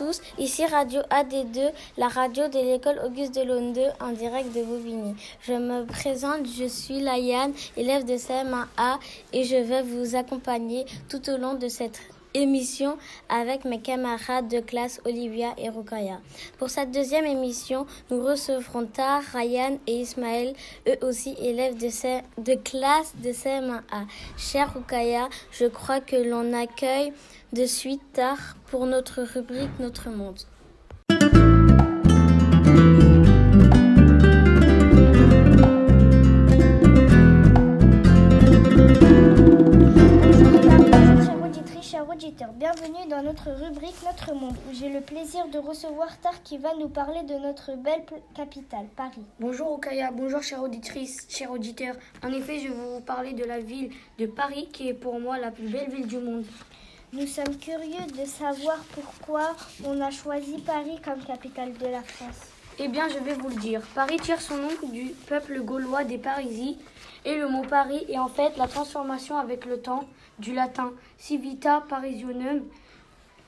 tous, ici Radio AD2, la radio de l'école Auguste Delon 2 en direct de Bobigny. Je me présente, je suis Layanne, élève de CM1A et je vais vous accompagner tout au long de cette émission avec mes camarades de classe Olivia et Rukaya. Pour cette deuxième émission, nous recevrons Tar, Ryan et Ismaël, eux aussi élèves de, classe de CM1A. Cher Rukaya, je crois que l'on accueille de suite Tar pour notre rubrique Notre Monde. Bienvenue dans notre rubrique Notre Monde, où j'ai le plaisir de recevoir Tar qui va nous parler de notre belle capitale, Paris. Bonjour Okaya, bonjour chère auditrice, chers auditeurs. En effet, je vais vous parler de la ville de Paris, qui est pour moi la plus belle ville du monde. Nous sommes curieux de savoir pourquoi on a choisi Paris comme capitale de la France. Eh bien, je vais vous le dire. Paris tire son nom du peuple gaulois des Parisis, et le mot Paris est en fait la transformation avec le temps du latin civita parisionum,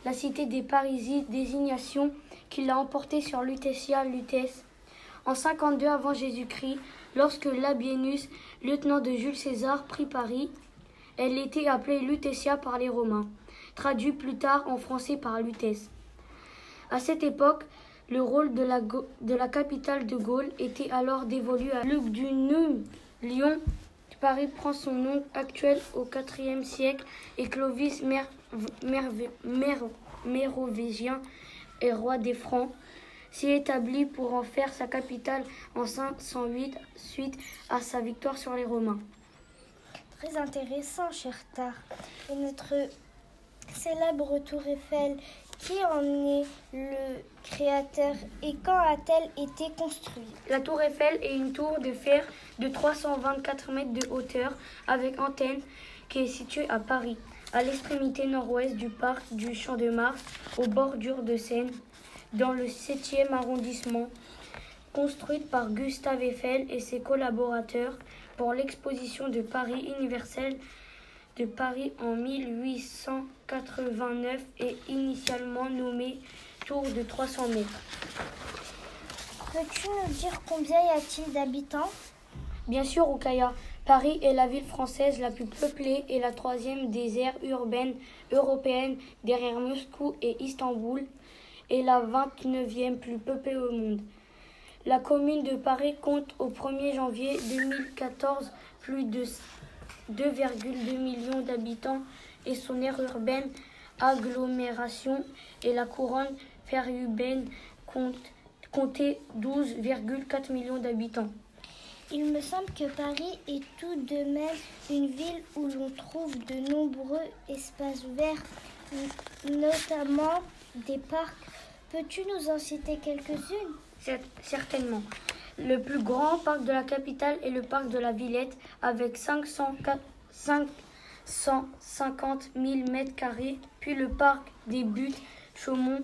la cité des Parisis, désignation qui l'a emporté sur Lutetia Lutèce. En 52 avant Jésus-Christ, lorsque Labienus, lieutenant de Jules César, prit Paris, elle était appelée Lutetia par les Romains, traduit plus tard en français par Lutèce. À cette époque, le rôle de la, capitale de Gaule était alors dévolu à Luc du Lyon Paris prend son nom actuel au IVe siècle et Clovis mérovingien et roi des Francs s'y établit pour en faire sa capitale en 508 suite à sa victoire sur les Romains. Très intéressant, cher Tar. Et notre célèbre tour Eiffel qui en est le créateur et quand a-t-elle été construite? La tour Eiffel est une tour de fer de 324 mètres de hauteur avec antenne qui est située à Paris, à l'extrémité nord-ouest du parc du Champ de Mars, aux bordures de Seine, dans le 7e arrondissement. Construite par Gustave Eiffel et ses collaborateurs pour l'exposition de Paris universel de Paris en 1889 et initialement nommée Tour de 300 mètres. Peux-tu nous dire combien y a-t-il d'habitants? Bien sûr, Okaya. Paris est la ville française la plus peuplée et la troisième des aires urbaines européennes derrière Moscou et Istanbul et la 29e plus peuplée au monde. La commune de Paris compte au 1er janvier 2014 plus de 2,2 millions d'habitants et son aire urbaine, agglomération et la couronne périurbaine compte, comptait 12,4 millions d'habitants. Il me semble que Paris est tout de même une ville où l'on trouve de nombreux espaces verts, notamment des parcs. Peux-tu nous en citer quelques-unes? Certainement. Le plus grand parc de la capitale est le parc de la Villette avec 550 000 mètres carrés, puis le parc des Buttes Chaumont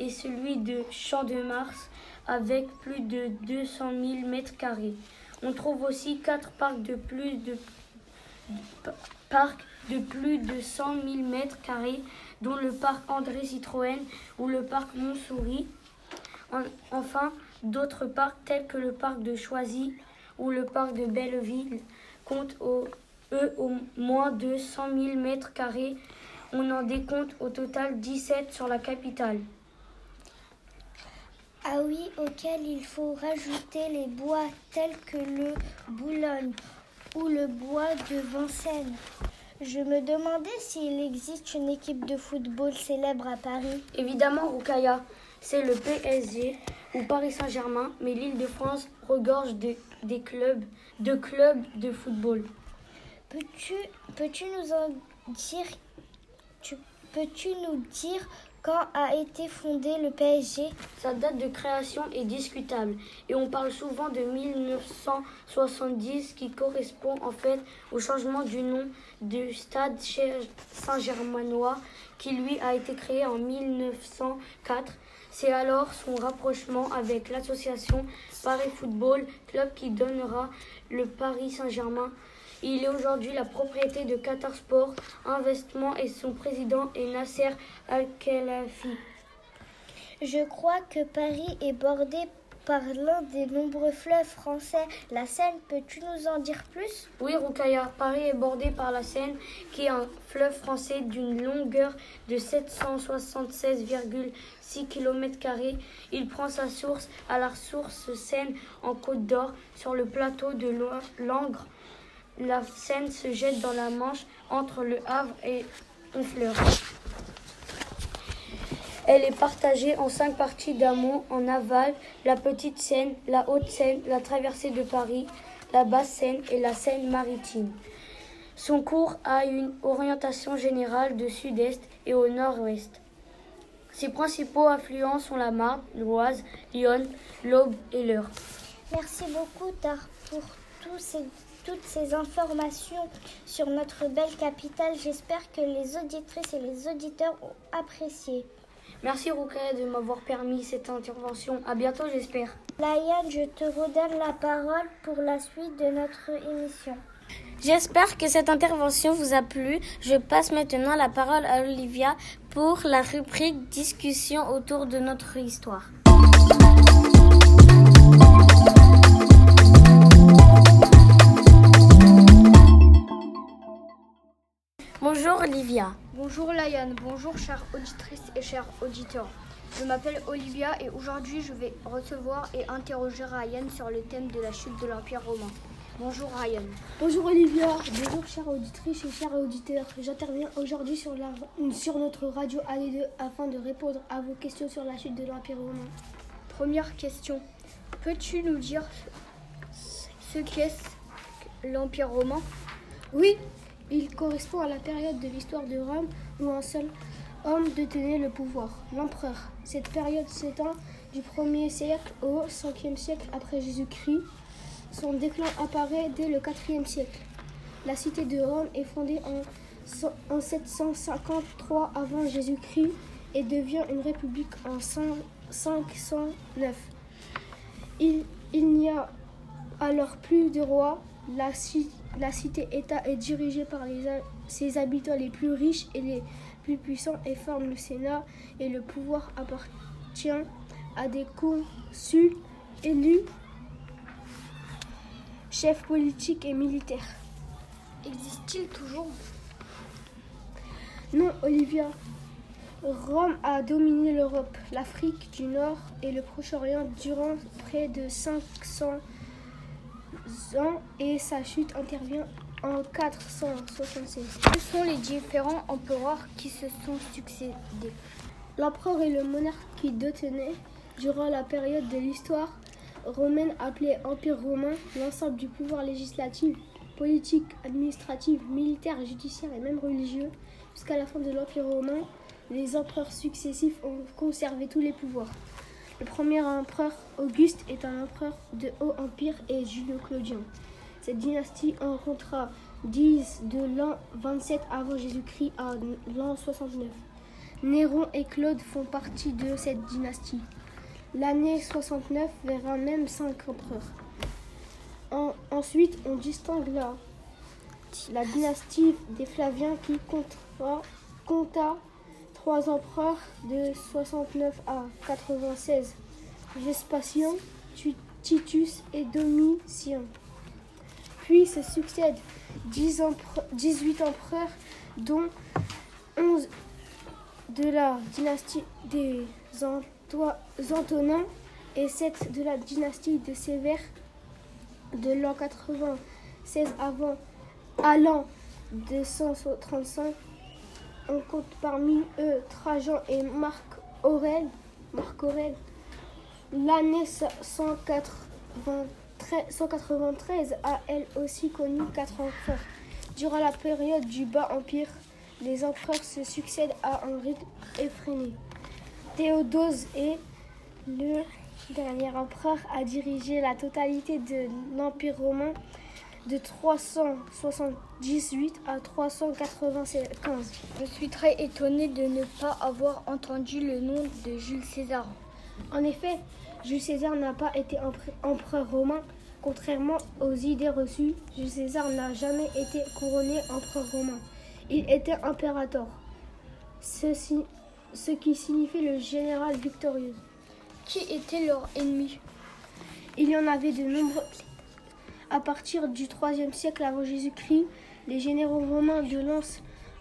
et celui de Champ de Mars avec plus de 200 000 mètres carrés. On trouve aussi quatre parcs de plus de parcs de plus de 100 000 mètres carrés, dont le parc André Citroën ou le parc Montsouris. Enfin, D'autres parcs tels que le parc de Choisy ou le parc de Belleville comptent eux au moins de 100 000 mètres carrés. On en décompte au total 17 sur la capitale. Ah oui, auquel il faut rajouter les bois tels que le Boulogne ou le bois de Vincennes. Je me demandais s'il existe une équipe de football célèbre à Paris. Évidemment, Rukaya, c'est le PSG ou Paris Saint-Germain, mais l'île de France regorge de, des clubs, de clubs de football. Peux-tu peux nous en dire peux-tu nous dire quand a été fondé le PSG Sa date de création est discutable et on parle souvent de 1970 qui correspond en fait au changement du nom du stade Saint-Germainois qui lui a été créé en 1904 c'est alors son rapprochement avec l'association Paris Football Club qui donnera le Paris Saint-Germain. Il est aujourd'hui la propriété de Qatar Sport Investissement et son président est Nasser Al-Khelaifi. Je crois que Paris est bordé par l'un des nombreux fleuves français, la Seine. Peux-tu nous en dire plus? Oui, Roukaya, Paris est bordé par la Seine, qui est un fleuve français d'une longueur de 776,6 km. Il prend sa source à la source Seine en Côte d'Or, sur le plateau de Langres. La Seine se jette dans la Manche entre Le Havre et Honfleur. Elle est partagée en cinq parties d'amont, en aval, la Petite Seine, la Haute Seine, la traversée de Paris, la Basse Seine et la Seine maritime. Son cours a une orientation générale de sud-est et au nord-ouest. Ses principaux affluents sont la Marne, l'Oise, Lyon, l'Aube et l'Eure. Merci beaucoup, Tar, pour toutes ces informations sur notre belle capitale. J'espère que les auditrices et les auditeurs ont apprécié. Merci Rouquet de m'avoir permis cette intervention. À bientôt, j'espère. Laïane, je te redonne la parole pour la suite de notre émission. J'espère que cette intervention vous a plu. Je passe maintenant la parole à Olivia pour la rubrique discussion autour de notre histoire. Bonjour Olivia. Bonjour Layanne, bonjour chères auditrices et chers auditeurs. Je m'appelle Olivia et aujourd'hui je vais recevoir et interroger Ryan sur le thème de la chute de l'Empire romain. Bonjour Ryan. Bonjour Olivia, bonjour chères auditrices et chers auditeurs. J'interviens aujourd'hui sur, sur notre radio AD2 afin de répondre à vos questions sur la chute de l'Empire romain. Première question, peux-tu nous dire ce qu'est l'Empire romain? Oui, il correspond à la période de l'histoire de Rome où un seul homme détenait le pouvoir, l'empereur. Cette période s'étend du 1er siècle au 5e siècle après Jésus-Christ. Son déclin apparaît dès le 4e siècle. La cité de Rome est fondée en, 753 avant Jésus-Christ et devient une république en 509. Il, n'y a alors plus de roi. La cité-État est dirigée par ses habitants les plus riches et les plus puissants et forme le Sénat et le pouvoir appartient à des consuls élus, chefs politiques et militaires. Existe-t-il toujours? Non, Olivia. Rome a dominé l'Europe, l'Afrique du Nord et le Proche-Orient durant près de 500 et sa chute intervient en 476. Quels sont les différents empereurs qui se sont succédés L'empereur est le monarque qui détenait, durant la période de l'histoire romaine appelée Empire romain, l'ensemble du pouvoir législatif, politique, administratif, militaire, judiciaire et même religieux. Jusqu'à la fin de l'Empire romain, les empereurs successifs ont conservé tous les pouvoirs. Le premier empereur Auguste est un empereur de Haut Empire et Julio-Claudien. Cette dynastie rencontra 10 de l'an 27 avant Jésus-Christ à l'an 69. Néron et Claude font partie de cette dynastie. L'année 69 verra même cinq empereurs. ensuite, on distingue la, la dynastie des Flaviens qui compta, compta empereurs de 69 à 96, Vespasien, Titus et Domitien. Puis se succèdent 18 empereurs, dont 11 de la dynastie des Antonins et 7 de la dynastie de Sévère de l'an 96 avant à l'an 235 on compte parmi eux Trajan et Marc Aurèle. Marc Aurèle. L'année 193 a elle aussi connu quatre empereurs. Durant la période du Bas Empire, les empereurs se succèdent à un rythme effréné. Théodose est le dernier empereur à diriger la totalité de l'Empire romain de 378 à 395. Je suis très étonnée de ne pas avoir entendu le nom de Jules César. En effet, Jules César n'a pas été empereur romain. Contrairement aux idées reçues, Jules César n'a jamais été couronné empereur romain. Il était impérator. Ce qui signifie le général victorieux. Qui était leur ennemi? Il y en avait de nombreux. À partir du IIIe siècle avant Jésus-Christ, les généraux romains de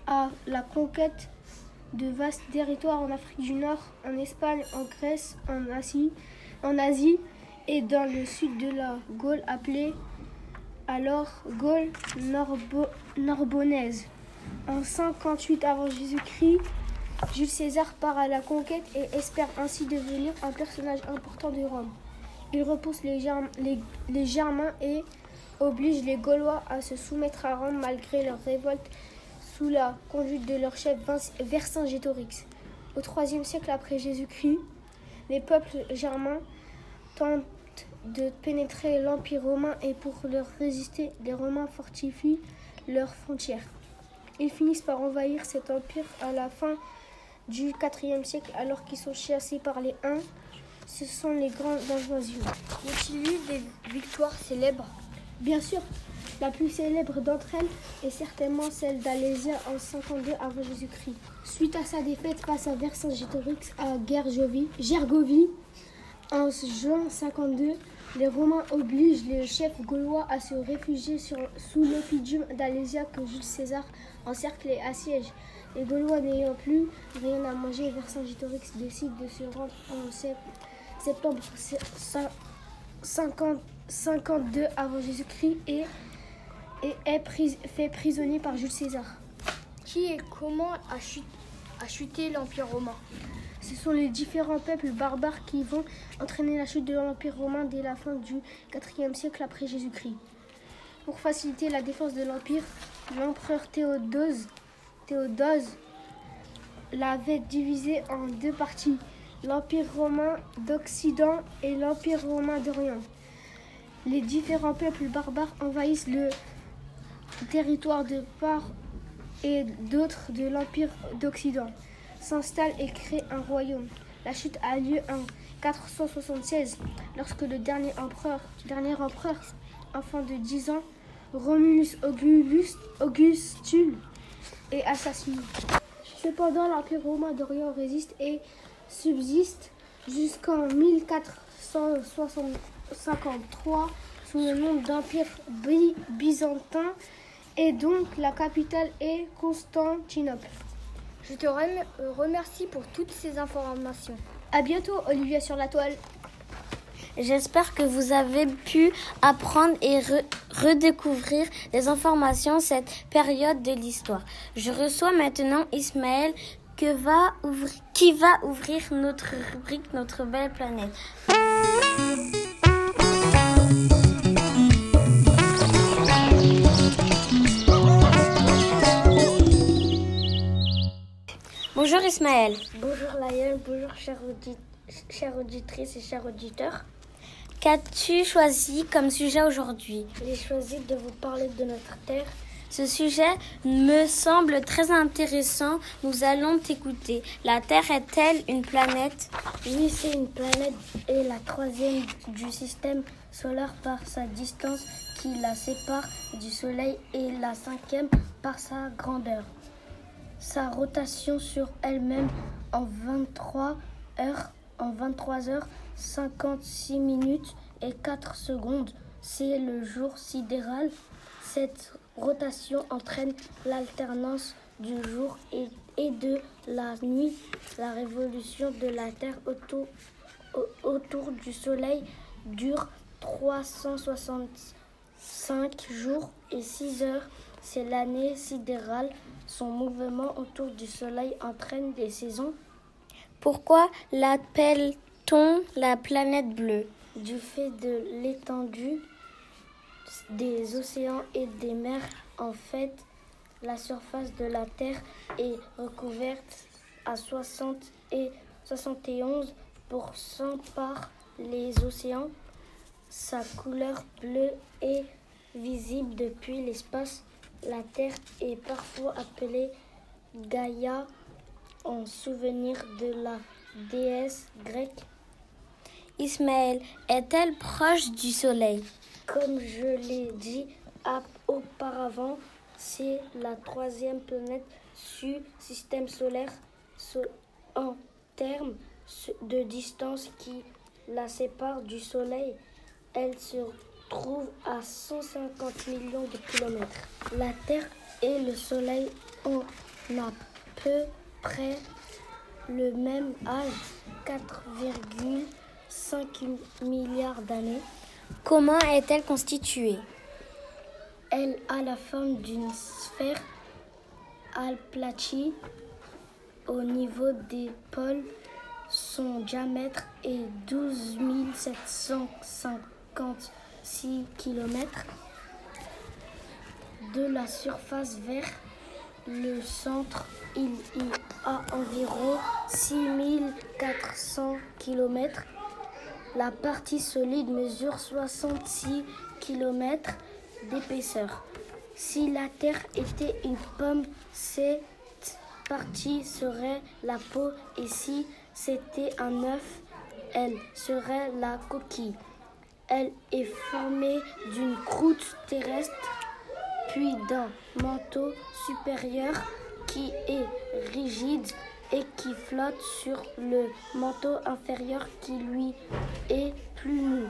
à la conquête de vastes territoires en Afrique du Nord, en Espagne, en Grèce, en Asie, et dans le sud de la Gaule appelée alors Gaule Narbonnaise. En 58 avant Jésus-Christ, Jules César part à la conquête et espère ainsi devenir un personnage important de Rome. Il repousse les, Germains et oblige les Gaulois à se soumettre à Rome malgré leur révolte sous la conduite de leur chef Vercingétorix. Au IIIe siècle après Jésus-Christ, les peuples germains tentent de pénétrer l'Empire romain et pour leur résister, les Romains fortifient leurs frontières. Ils finissent par envahir cet empire à la fin du IVe siècle alors qu'ils sont chassés par les Huns. Ce sont les grandes invasions. Y a-t-il eu des victoires célèbres? Bien sûr, la plus célèbre d'entre elles est certainement celle d'Alésia en 52 avant Jésus-Christ. Suite à sa défaite face à Vercingétorix à Gergovie, en juin 52, les Romains obligent les chefs gaulois à se réfugier sous l'oppidum d'Alésia que Jules César encercle et assiège. Les Gaulois n'ayant plus rien à manger, Vercingétorix décide de se rendre en septembre 52 avant Jésus-Christ et et est fait prisonnier par Jules César. Qui et comment a, chuté l'Empire romain? Ce sont les différents peuples barbares qui vont entraîner la chute de l'Empire romain dès la fin du IVe siècle après Jésus-Christ. Pour faciliter la défense de l'Empire, l'empereur Théodose, Théodose l'avait divisé en deux parties, l'Empire romain d'Occident et l'Empire romain d'Orient. Les différents peuples barbares envahissent le territoire de part et d'autre de l'Empire d'Occident, s'installe et crée un royaume. La chute a lieu en 476, lorsque le dernier empereur, dernier empereur enfant de 10 ans, Romulus Augustule, est assassiné. Cependant, l'Empire romain d'Orient résiste et subsiste jusqu'en 1453 sous le nom d'Empire byzantin et donc la capitale est Constantinople. Je te remercie pour toutes ces informations. À bientôt, Olivia sur la toile. J'espère que vous avez pu apprendre et redécouvrir des informations cette période de l'histoire. Je reçois maintenant Ismaël que va qui va ouvrir notre rubrique Notre belle planète. Bonjour Ismaël. Bonjour Laëlle, bonjour chère, auditrice et chers auditeurs. Qu'as-tu choisi comme sujet aujourd'hui? J'ai choisi de vous parler de notre Terre. Ce sujet me semble très intéressant. Nous allons t'écouter. La Terre est-elle une planète? Oui, c'est une planète et la troisième du système solaire par sa distance qui la sépare du Soleil et la cinquième par sa grandeur sa rotation sur elle-même en 23 heures, en 23 heures 56 minutes et 4 secondes. C'est le jour sidéral. Cette rotation entraîne l'alternance du jour et, de la nuit. La révolution de la Terre autour, autour du Soleil dure 365 jours et 6 heures. C'est l'année sidérale. Son mouvement autour du Soleil entraîne des saisons. Pourquoi l'appelle-t-on la planète bleue? Du fait de l'étendue des océans et des mers, en fait, la surface de la Terre est recouverte à 60 et 71% par les océans. Sa couleur bleue est visible depuis l'espace la Terre est parfois appelée Gaïa en souvenir de la déesse grecque. Ismaël est-elle proche du Soleil? Comme je l'ai dit auparavant, c'est la troisième planète du système solaire. en termes de distance qui la sépare du Soleil, elle se trouve à 150 millions de kilomètres. La Terre et le Soleil ont à peu près le même âge, 4,5 milliards d'années. Comment est-elle constituée? Elle a la forme d'une sphère aplatie au niveau des pôles. Son diamètre est 12 756 km. De la surface vers le centre, il y a environ 6400 km. La partie solide mesure 66 km d'épaisseur. Si la Terre était une pomme, cette partie serait la peau et si c'était un œuf, elle serait la coquille. Elle est formée d'une croûte terrestre puis d'un manteau supérieur qui est rigide et qui flotte sur le manteau inférieur qui lui est plus mou.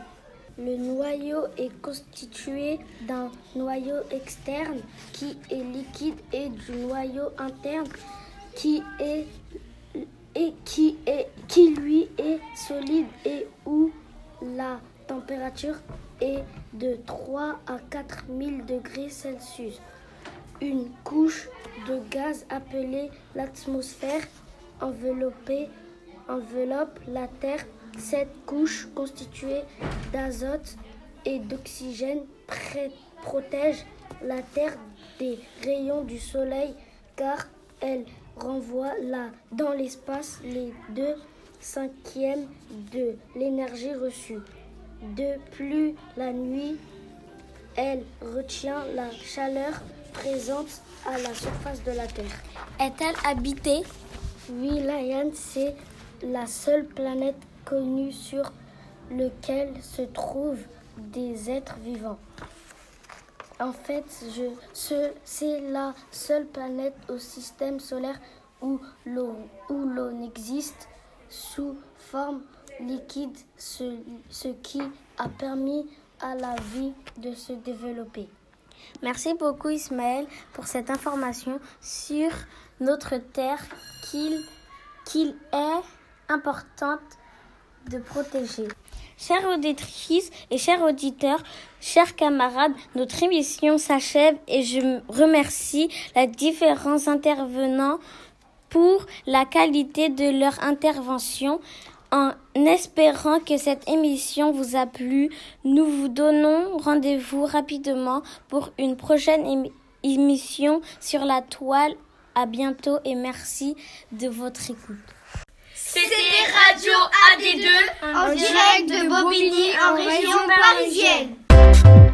Le noyau est constitué d'un noyau externe qui est liquide et du noyau interne qui est et qui est qui lui est solide et où la température est de 3 à 4 000 degrés Celsius. Une couche de gaz appelée l'atmosphère enveloppe la Terre. Cette couche constituée d'azote et d'oxygène protège la Terre des rayons du Soleil car elle renvoie dans l'espace les deux cinquièmes de l'énergie reçue. De plus, la nuit, elle retient la chaleur présente à la surface de la Terre. Est-elle habitée? Oui, Layan, c'est la seule planète connue sur laquelle se trouvent des êtres vivants. En fait, c'est la seule planète au système solaire où l'eau existe sous forme liquide, ce, ce qui a permis à la vie de se développer. Merci beaucoup Ismaël pour cette information sur notre Terre qu'il qu'il est importante de protéger. Chères auditrices et chers auditeurs, chers camarades, notre émission s'achève et je remercie les différents intervenants pour la qualité de leur intervention. En espérant que cette émission vous a plu, nous vous donnons rendez-vous rapidement pour une prochaine émission sur la toile. À bientôt et merci de votre écoute. C'était Radio AD2 en direct de Bobigny en région parisienne.